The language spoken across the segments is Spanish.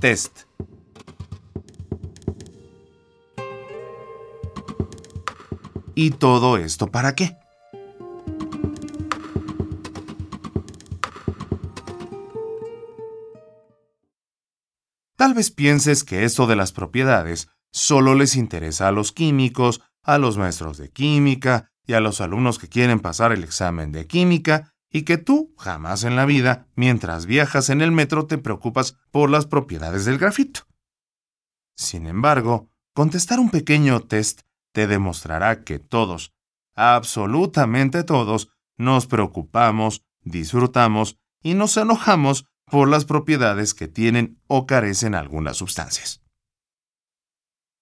Test. ¿Y todo esto para qué? Tal vez pienses que esto de las propiedades solo les interesa a los químicos, a los maestros de química y a los alumnos que quieren pasar el examen de química y que tú jamás en la vida, mientras viajas en el metro, te preocupas por las propiedades del grafito. Sin embargo, contestar un pequeño test te demostrará que todos, absolutamente todos, nos preocupamos, disfrutamos y nos enojamos por las propiedades que tienen o carecen algunas sustancias.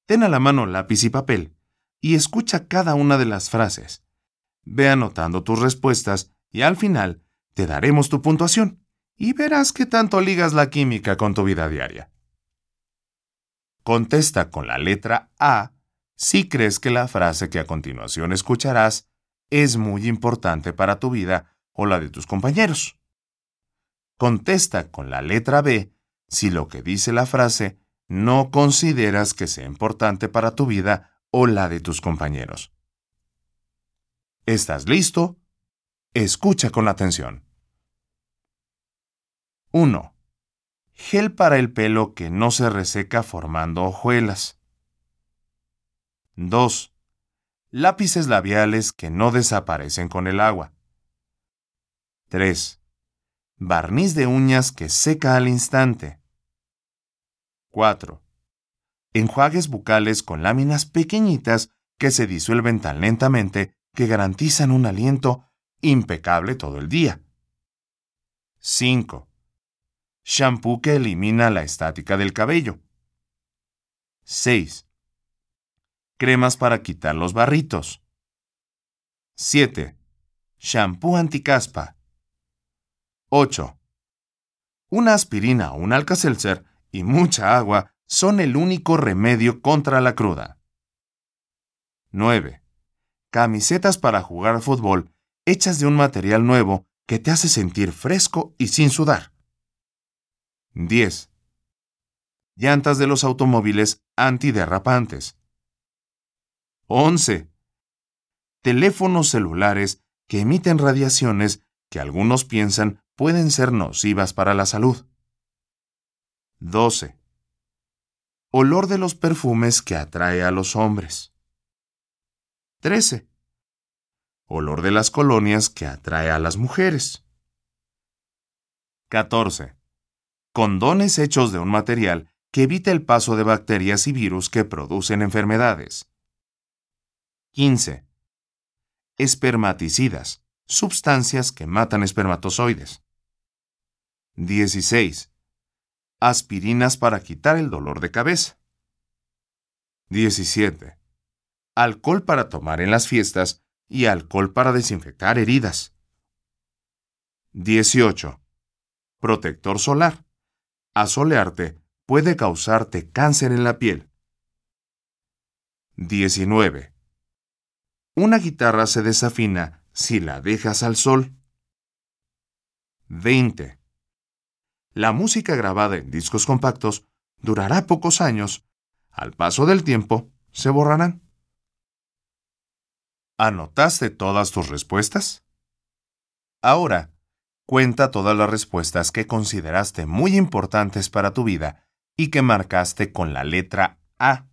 Ten a la mano lápiz y papel y escucha cada una de las frases. Ve anotando tus respuestas y al final te daremos tu puntuación y verás qué tanto ligas la química con tu vida diaria. Contesta con la letra A si crees que la frase que a continuación escucharás es muy importante para tu vida o la de tus compañeros. Contesta con la letra B si lo que dice la frase no consideras que sea importante para tu vida o la de tus compañeros. ¿Estás listo? Escucha con atención. 1. Gel para el pelo que no se reseca formando hojuelas. 2. Lápices labiales que no desaparecen con el agua. 3. Barniz de uñas que seca al instante. 4. Enjuagues bucales con láminas pequeñitas que se disuelven tan lentamente que garantizan un aliento impecable todo el día. 5. Shampoo que elimina la estática del cabello. 6. Cremas para quitar los barritos. 7. Shampoo anticaspa. 8. Una aspirina o un alcacelser y mucha agua son el único remedio contra la cruda. 9. Camisetas para jugar fútbol hechas de un material nuevo que te hace sentir fresco y sin sudar. 10. Llantas de los automóviles antiderrapantes. 11. Teléfonos celulares que emiten radiaciones que algunos piensan pueden ser nocivas para la salud. 12. Olor de los perfumes que atrae a los hombres. 13 olor de las colonias que atrae a las mujeres. 14. Condones hechos de un material que evita el paso de bacterias y virus que producen enfermedades. 15. Espermaticidas, sustancias que matan espermatozoides. 16. Aspirinas para quitar el dolor de cabeza. 17. Alcohol para tomar en las fiestas y alcohol para desinfectar heridas. 18. Protector solar. Asolearte puede causarte cáncer en la piel. 19. Una guitarra se desafina si la dejas al sol. 20. La música grabada en discos compactos durará pocos años. Al paso del tiempo, se borrarán. ¿Anotaste todas tus respuestas? Ahora, cuenta todas las respuestas que consideraste muy importantes para tu vida y que marcaste con la letra A.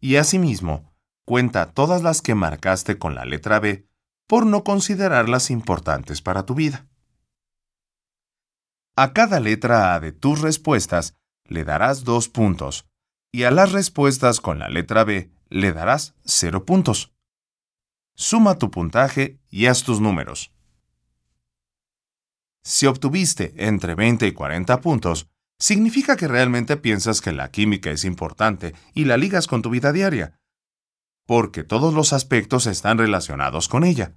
Y asimismo, cuenta todas las que marcaste con la letra B por no considerarlas importantes para tu vida. A cada letra A de tus respuestas le darás dos puntos y a las respuestas con la letra B le darás cero puntos. Suma tu puntaje y haz tus números. Si obtuviste entre 20 y 40 puntos, significa que realmente piensas que la química es importante y la ligas con tu vida diaria, porque todos los aspectos están relacionados con ella.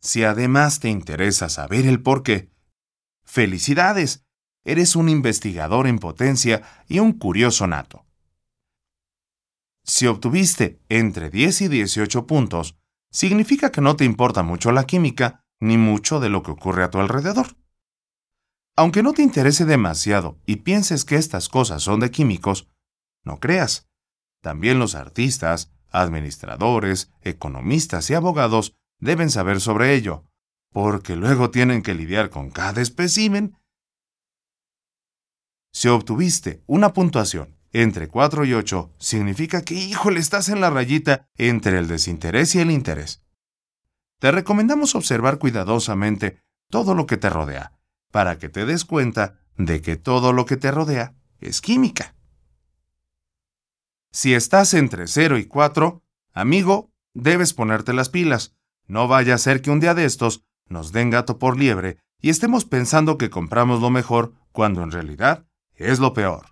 Si además te interesa saber el por qué, felicidades, eres un investigador en potencia y un curioso nato. Si obtuviste entre 10 y 18 puntos, significa que no te importa mucho la química ni mucho de lo que ocurre a tu alrededor. Aunque no te interese demasiado y pienses que estas cosas son de químicos, no creas. También los artistas, administradores, economistas y abogados deben saber sobre ello, porque luego tienen que lidiar con cada espécimen. Si obtuviste una puntuación entre 4 y 8, significa que, híjole, estás en la rayita entre el desinterés y el interés. Te recomendamos observar cuidadosamente todo lo que te rodea, para que te des cuenta de que todo lo que te rodea es química. Si estás entre 0 y 4, amigo, debes ponerte las pilas. No vaya a ser que un día de estos nos den gato por liebre y estemos pensando que compramos lo mejor cuando en realidad es lo peor.